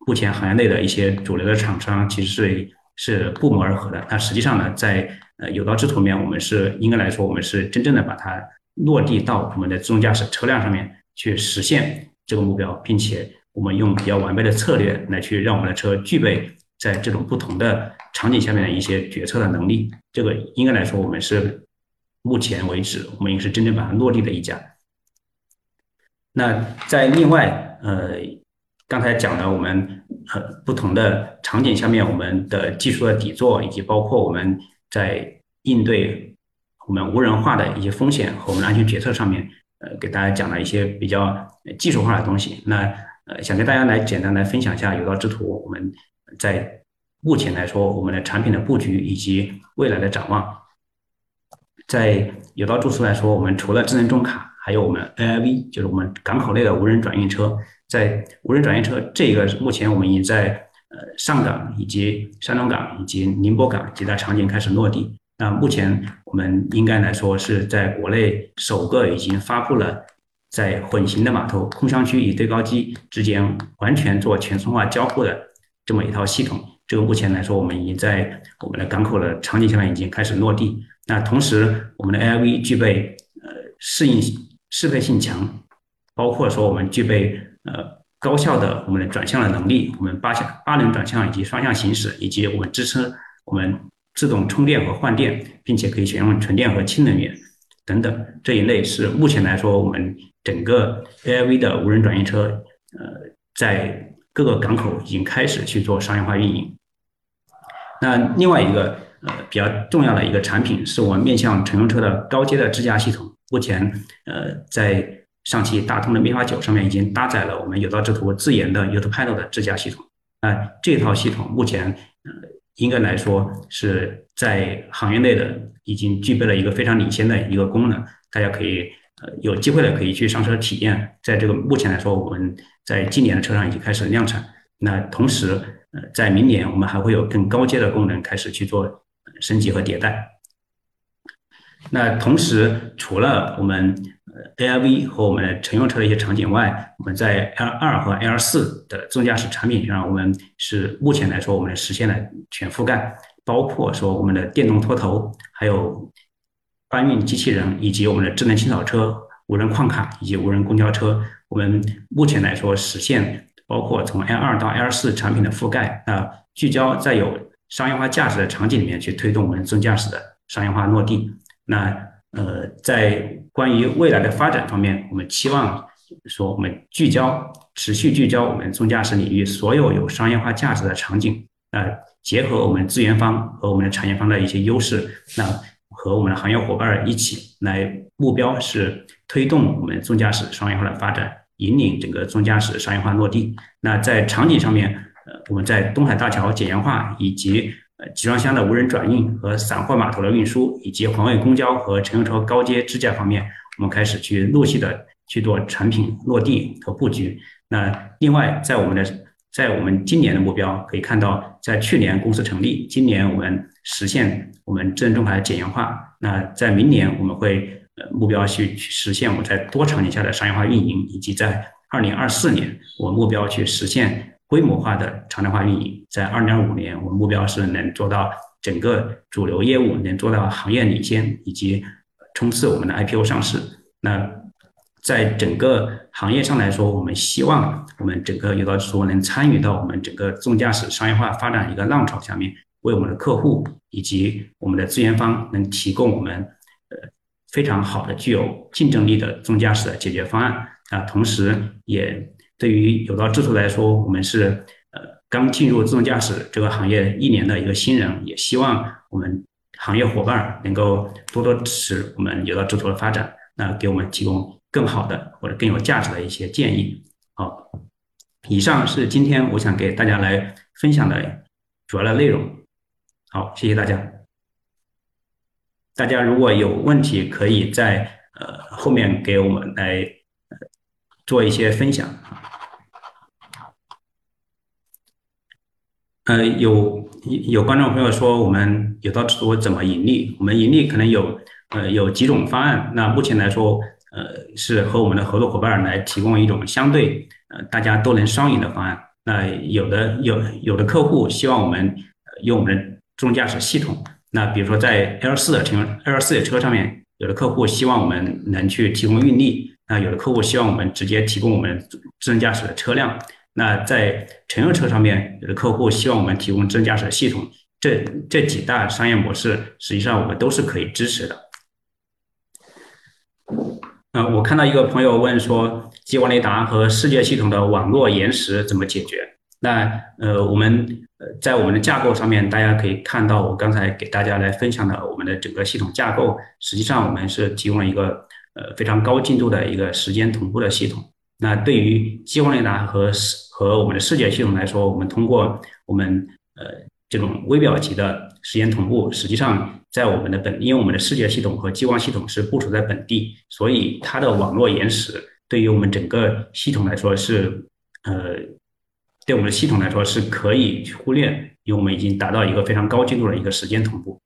目前行业内的一些主流的厂商其实是是不谋而合的。那实际上呢，在呃，有道之途面，我们是应该来说，我们是真正的把它落地到我们的自动驾驶车辆上面去实现这个目标，并且我们用比较完备的策略来去让我们的车具备在这种不同的场景下面的一些决策的能力。这个应该来说，我们是目前为止，我们也是真正把它落地的一家。那在另外，呃，刚才讲的我们呃不同的场景下面，我们的技术的底座，以及包括我们。在应对我们无人化的一些风险和我们的安全决策上面，呃，给大家讲了一些比较技术化的东西。那呃，想跟大家来简单来分享一下有道之途我们在目前来说我们的产品的布局以及未来的展望。在有道住宿来说，我们除了智能重卡，还有我们 AIV，就是我们港口内的无人转运车。在无人转运车这个目前我们已经在。呃，上港以及山东港以及宁波港几大场景开始落地。那目前我们应该来说是在国内首个已经发布了，在混行的码头空箱区与对高机之间完全做全 son 化交互的这么一套系统。这个目前来说，我们已经在我们的港口的场景下面已经开始落地。那同时，我们的 AIV 具备呃适应适配性强，包括说我们具备呃。高效的我们的转向的能力，我们八向八轮转向以及双向行驶，以及我们支撑我们自动充电和换电，并且可以选用纯电和氢能源等等这一类是目前来说我们整个 A I V 的无人转运车，呃，在各个港口已经开始去做商业化运营。那另外一个呃比较重要的一个产品是我们面向乘用车的高阶的智驾系统，目前呃在。上汽大通的灭法九上面已经搭载了我们有道之途自研的 Utopilot 的智驾系统。那这套系统目前呃应该来说是在行业内的已经具备了一个非常领先的一个功能，大家可以呃有机会的可以去上车体验。在这个目前来说，我们在今年的车上已经开始量产。那同时呃在明年我们还会有更高阶的功能开始去做升级和迭代。那同时除了我们 A I V 和我们的乘用车的一些场景外，我们在 L 二和 L 四的自动驾驶产品上，我们是目前来说，我们实现了全覆盖，包括说我们的电动拖头，还有搬运机器人，以及我们的智能清扫车、无人矿卡以及无人公交车，我们目前来说实现包括从 L 二到 L 四产品的覆盖，啊，聚焦在有商业化价值的场景里面去推动我们自动驾驶的商业化落地，那。呃，在关于未来的发展方面，我们期望说我们聚焦、持续聚焦我们自动驾驶领域所有有商业化价值的场景，呃，结合我们资源方和我们的产业方的一些优势，那和我们的行业伙伴一起来，目标是推动我们自动驾驶商业化的发展，引领整个自动驾驶商业化落地。那在场景上面，呃，我们在东海大桥简约化以及。呃，集装箱的无人转运和散货码头的运输，以及环卫公交和乘用车高阶支架方面，我们开始去陆续的去做产品落地和布局。那另外，在我们的在我们今年的目标可以看到，在去年公司成立，今年我们实现我们智能中台的简约化。那在明年我们会呃目标去去实现我们在多场景下的商业化运营，以及在二零二四年我目标去实现。规模化的常态化运营，在二零二五年，我们目标是能做到整个主流业务能做到行业领先，以及冲刺我们的 IPO 上市。那在整个行业上来说，我们希望我们整个有道之说能参与到我们整个自动驾驶商业化发展一个浪潮下面，为我们的客户以及我们的资源方能提供我们呃非常好的具有竞争力的自动驾驶的解决方案啊，同时也。对于有道智图来说，我们是呃刚进入自动驾驶这个行业一年的一个新人，也希望我们行业伙伴能够多多支持我们有道智图的发展，那给我们提供更好的或者更有价值的一些建议。好，以上是今天我想给大家来分享的主要的内容。好，谢谢大家。大家如果有问题，可以在呃后面给我们来做一些分享。呃，有有观众朋友说，我们有道制图怎么盈利？我们盈利可能有呃有几种方案。那目前来说，呃，是和我们的合作伙伴来提供一种相对呃大家都能双赢的方案。那有的有有的客户希望我们用我们的自动驾驶系统。那比如说在 L 四的乘 L 四的车上面，有的客户希望我们能去提供运力。那有的客户希望我们直接提供我们自动驾驶的车辆。那在乘用车上面，有的客户希望我们提供自动驾驶系统，这这几大商业模式，实际上我们都是可以支持的。呃，我看到一个朋友问说，激光雷达和世界系统的网络延时怎么解决？那呃，我们呃在我们的架构上面，大家可以看到我刚才给大家来分享的我们的整个系统架构，实际上我们是提供了一个呃非常高精度的一个时间同步的系统。那对于激光雷达和和我们的视觉系统来说，我们通过我们呃这种微表级的时间同步，实际上在我们的本，因为我们的视觉系统和激光系统是部署在本地，所以它的网络延时对于我们整个系统来说是呃对我们的系统来说是可以忽略，因为我们已经达到一个非常高精度的一个时间同步。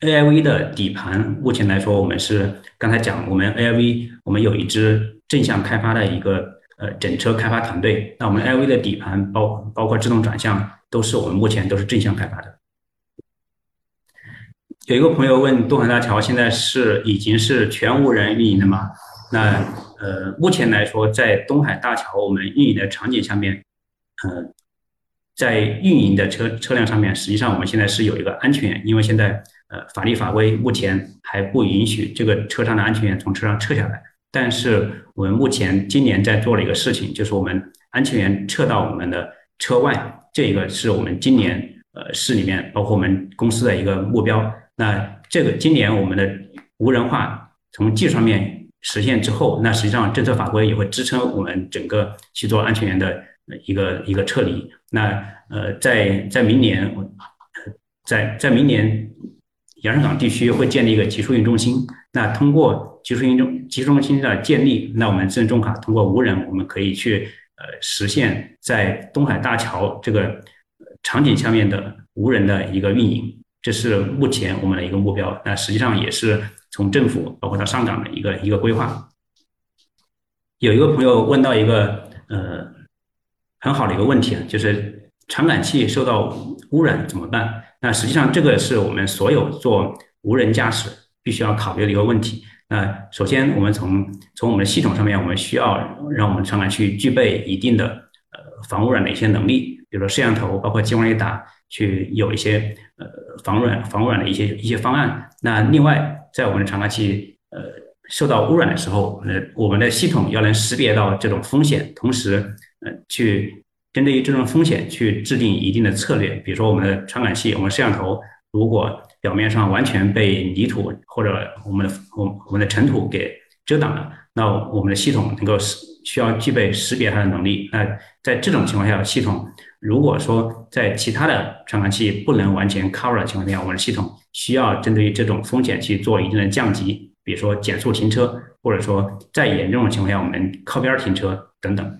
A I V 的底盘目前来说，我们是刚才讲我们 A I V，我们有一支。正向开发的一个呃整车开发团队，那我们 A I V 的底盘包包括自动转向，都是我们目前都是正向开发的。有一个朋友问：东海大桥现在是已经是全无人运营的吗？那呃，目前来说，在东海大桥我们运营的场景下面，呃，在运营的车车辆上面，实际上我们现在是有一个安全员，因为现在呃法律法规目前还不允许这个车上的安全员从车上撤下来。但是我们目前今年在做的一个事情，就是我们安全员撤到我们的车外，这个是我们今年呃市里面包括我们公司的一个目标。那这个今年我们的无人化从技术上面实现之后，那实际上政策法规也会支撑我们整个去做安全员的一个一个撤离。那呃在在明年，在在明年。洋山港地区会建立一个集束运中心，那通过集束运中集束中心的建立，那我们智能中卡通过无人，我们可以去呃实现在东海大桥这个场景下面的无人的一个运营，这是目前我们的一个目标。那实际上也是从政府包括到上港的一个一个规划。有一个朋友问到一个呃很好的一个问题啊，就是传感器受到污染怎么办？那实际上，这个是我们所有做无人驾驶必须要考虑的一个问题。那首先，我们从从我们的系统上面，我们需要让我们传感器具备一定的呃防污染的一些能力，比如说摄像头，包括激光雷达，去有一些呃防污染防污染的一些一些方案。那另外，在我们的传感器呃受到污染的时候，呃我们的系统要能识别到这种风险，同时呃去。针对于这种风险去制定一定的策略，比如说我们的传感器、我们摄像头，如果表面上完全被泥土或者我们的我我们的尘土给遮挡了，那我们的系统能够识需要具备识别它的能力。那在这种情况下，系统如果说在其他的传感器不能完全 cover 的情况下，我们的系统需要针对于这种风险去做一定的降级，比如说减速停车，或者说再严重的情况下，我们靠边停车等等。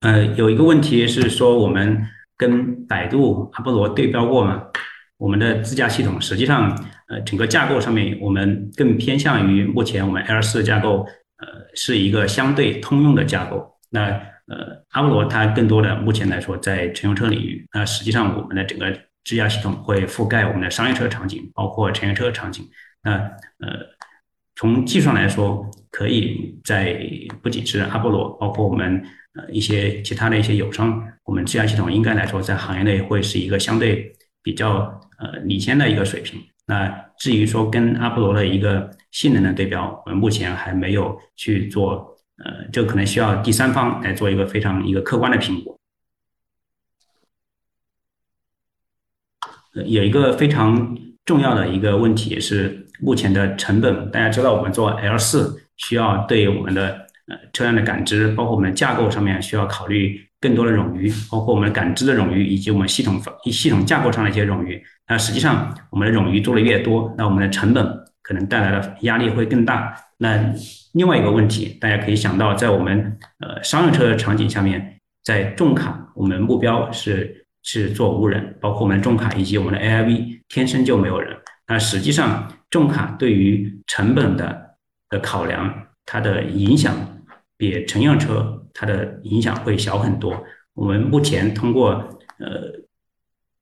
呃，有一个问题是说，我们跟百度、阿波罗对标过吗？我们的自驾系统实际上，呃，整个架构上面，我们更偏向于目前我们 L 四架构，呃，是一个相对通用的架构。那呃，阿波罗它更多的目前来说在乘用车领域，那实际上我们的整个自驾系统会覆盖我们的商业车场景，包括乘用车场景。那呃，从技术上来说，可以在不仅是阿波罗，包括我们。呃，一些其他的一些友商，我们自驾系统应该来说，在行业内会是一个相对比较呃领先的一个水平。那至于说跟阿波罗的一个性能的对标，我们目前还没有去做，呃，这可能需要第三方来做一个非常一个客观的评估。有一个非常重要的一个问题是目前的成本。大家知道，我们做 L 四需要对我们的呃，车辆的感知，包括我们的架构上面需要考虑更多的冗余，包括我们的感知的冗余，以及我们系统系统架构上的一些冗余。那实际上，我们的冗余做的越多，那我们的成本可能带来的压力会更大。那另外一个问题，大家可以想到，在我们呃商用车的场景下面，在重卡，我们目标是是做无人，包括我们重卡以及我们的 AIV，天生就没有人。那实际上，重卡对于成本的的考量，它的影响比乘用车它的影响会小很多。我们目前通过呃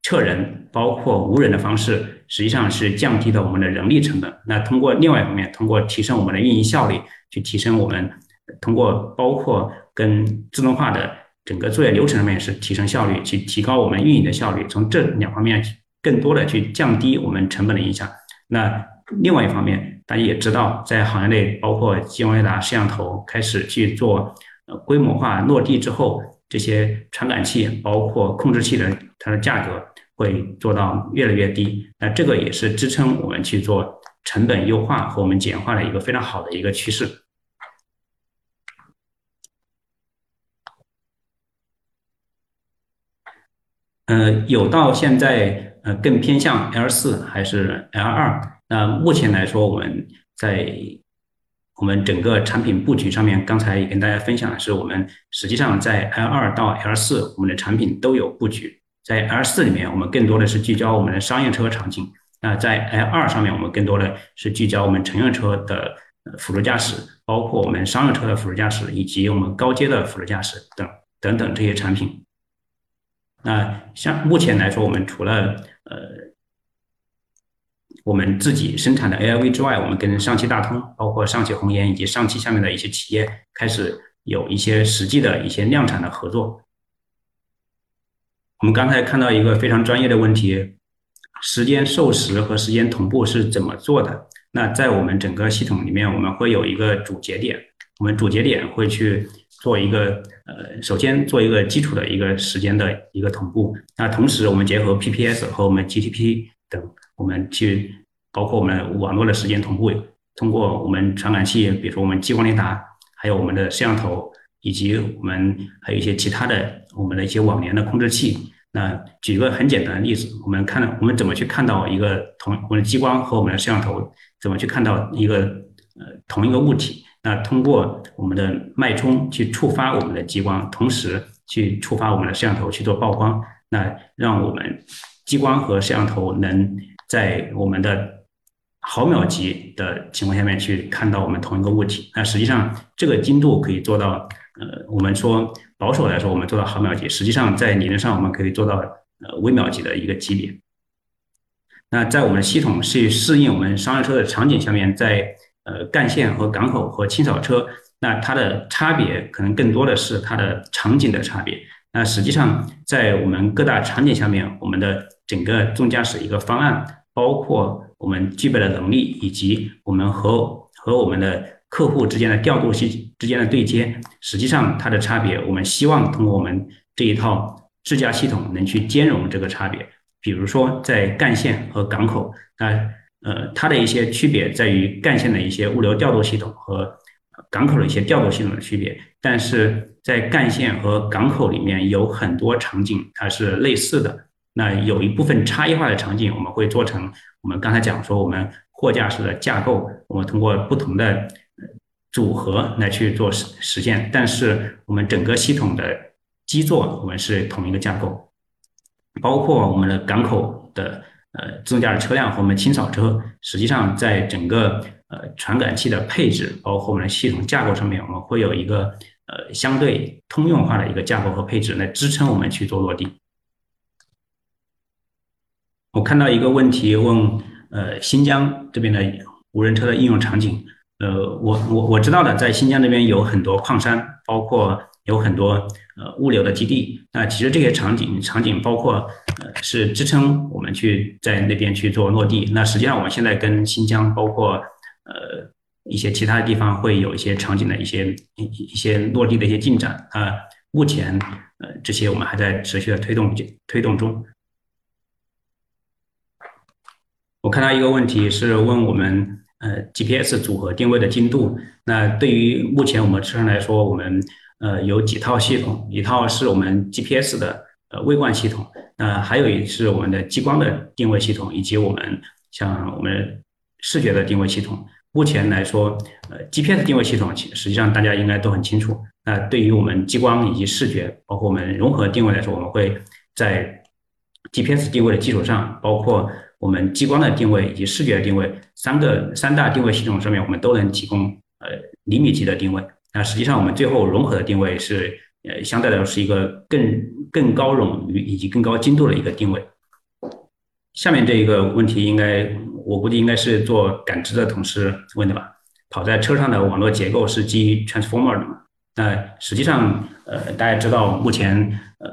测人，包括无人的方式，实际上是降低了我们的人力成本。那通过另外一方面，通过提升我们的运营效率，去提升我们通过包括跟自动化的整个作业流程上面是提升效率，去提高我们运营的效率。从这两方面更多的去降低我们成本的影响。那另外一方面，大家也知道，在行业内，包括激光雷达、摄像头开始去做规模化落地之后，这些传感器包括控制器的它的价格会做到越来越低。那这个也是支撑我们去做成本优化和我们简化的一个非常好的一个趋势。呃，有到现在。呃，更偏向 L 四还是 L 二？那目前来说，我们在我们整个产品布局上面，刚才也跟大家分享的是，我们实际上在 L 二到 L 四，我们的产品都有布局。在 L 四里面，我们更多的是聚焦我们的商业车场景；那在 L 二上面，我们更多的是聚焦我们乘用车的辅助驾驶，包括我们商用车的辅助驾驶，以及我们高阶的辅助驾驶等等等这些产品。那像目前来说，我们除了呃，我们自己生产的 AIV 之外，我们跟上汽大通、包括上汽红岩以及上汽下面的一些企业开始有一些实际的一些量产的合作。我们刚才看到一个非常专业的问题：时间授时和时间同步是怎么做的？那在我们整个系统里面，我们会有一个主节点，我们主节点会去。做一个呃，首先做一个基础的一个时间的一个同步。那同时，我们结合 PPS 和我们 GTP 等，我们去包括我们网络的时间同步，通过我们传感器，比如说我们激光雷达，还有我们的摄像头，以及我们还有一些其他的我们的一些网联的控制器。那举个很简单的例子，我们看我们怎么去看到一个同我们的激光和我们的摄像头怎么去看到一个呃同一个物体。那通过我们的脉冲去触发我们的激光，同时去触发我们的摄像头去做曝光，那让我们激光和摄像头能在我们的毫秒级的情况下面去看到我们同一个物体。那实际上这个精度可以做到，呃，我们说保守来说，我们做到毫秒级，实际上在理论上我们可以做到呃微秒级的一个级别。那在我们的系统是适应我们商业车的场景下面，在呃，干线和港口和清扫车，那它的差别可能更多的是它的场景的差别。那实际上，在我们各大场景下面，我们的整个自动驾驶一个方案，包括我们具备的能力，以及我们和和我们的客户之间的调度系之间的对接，实际上它的差别，我们希望通过我们这一套智驾系统能去兼容这个差别。比如说在干线和港口，那。呃，它的一些区别在于干线的一些物流调度系统和港口的一些调度系统的区别，但是在干线和港口里面有很多场景它是类似的。那有一部分差异化的场景，我们会做成我们刚才讲说我们货架式的架构，我们通过不同的组合来去做实实现。但是我们整个系统的基座我们是同一个架构，包括我们的港口的。呃，自动驾驶车辆和我们清扫车，实际上在整个呃传感器的配置，包括我们的系统架构上面，我们会有一个呃相对通用化的一个架构和配置来支撑我们去做落地。我看到一个问题问，呃，新疆这边的无人车的应用场景，呃，我我我知道的，在新疆那边有很多矿山，包括。有很多呃物流的基地，那其实这些场景场景包括呃是支撑我们去在那边去做落地。那实际上我们现在跟新疆包括呃一些其他地方会有一些场景的一些一一些落地的一些进展啊。目前呃这些我们还在持续的推动推动中。我看到一个问题是问我们呃 GPS 组合定位的精度。那对于目前我们车上来说，我们呃，有几套系统，一套是我们 GPS 的呃微观系统，那还有一是我们的激光的定位系统，以及我们像我们视觉的定位系统。目前来说，呃，GPS 定位系统其实际上大家应该都很清楚。那对于我们激光以及视觉，包括我们融合定位来说，我们会在 GPS 定位的基础上，包括我们激光的定位以及视觉的定位三个三大定位系统上面，我们都能提供呃厘米级的定位。那实际上我们最后融合的定位是呃相对来说是一个更更高冗余以及更高精度的一个定位。下面这一个问题应该。我估计应该是做感知的同事问的吧。跑在车上的网络结构是基于 transformer 的嘛？那实际上，呃，大家知道目前，呃，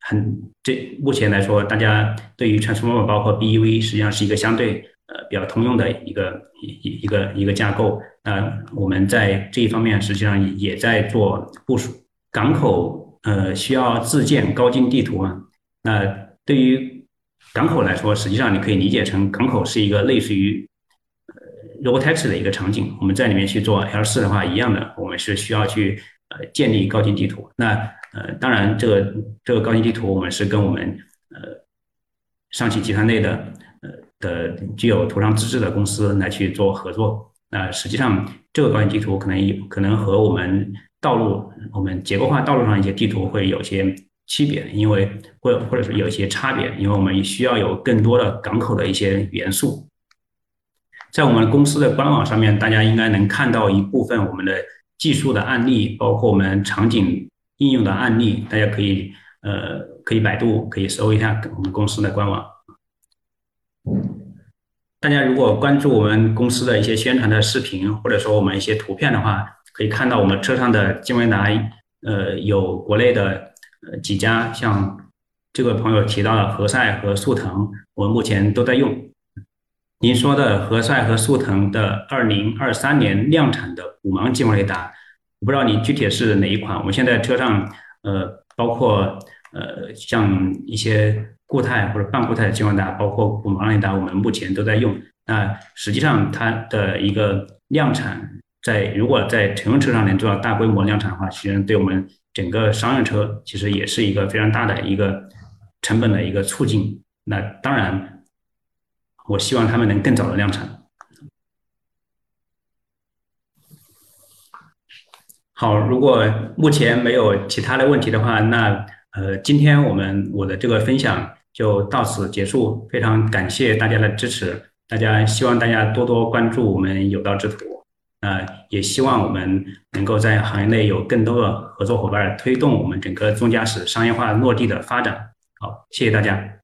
很这目前来说，大家对于 transformer 包括 BEV 实际上是一个相对呃比较通用的一个一一个一个架构。那我们在这一方面实际上也在做部署。港口呃需要自建高精地图嘛？那对于港口来说，实际上你可以理解成港口是一个类似于呃 robotaxi 的一个场景。我们在里面去做 L 四的话，一样的，我们是需要去呃建立高精地图。那呃，当然这个这个高精地图，我们是跟我们呃上汽集团内的的具有图上资质的公司来去做合作。那实际上这个高精地图可能有可能和我们道路我们结构化道路上一些地图会有些。区别，因为或或者说有一些差别，因为我们需要有更多的港口的一些元素。在我们公司的官网上面，大家应该能看到一部分我们的技术的案例，包括我们场景应用的案例，大家可以呃可以百度，可以搜一下我们公司的官网。大家如果关注我们公司的一些宣传的视频，或者说我们一些图片的话，可以看到我们车上的金维达，呃，有国内的。呃，几家像这个朋友提到的何赛和速腾，我们目前都在用。您说的何赛和速腾的二零二三年量产的五芒激光雷达，我不知道你具体是哪一款。我们现在车上，呃，包括呃像一些固态或者半固态的激光雷达，包括五芒雷达，我们目前都在用。那实际上它的一个量产，在如果在乘用车上能做到大规模量产的话，其实对我们。整个商用车其实也是一个非常大的一个成本的一个促进。那当然，我希望他们能更早的量产。好，如果目前没有其他的问题的话，那呃，今天我们我的这个分享就到此结束。非常感谢大家的支持，大家希望大家多多关注我们有道之途。呃，也希望我们能够在行业内有更多的合作伙伴，推动我们整个中驾驶商业化落地的发展。好，谢谢大家。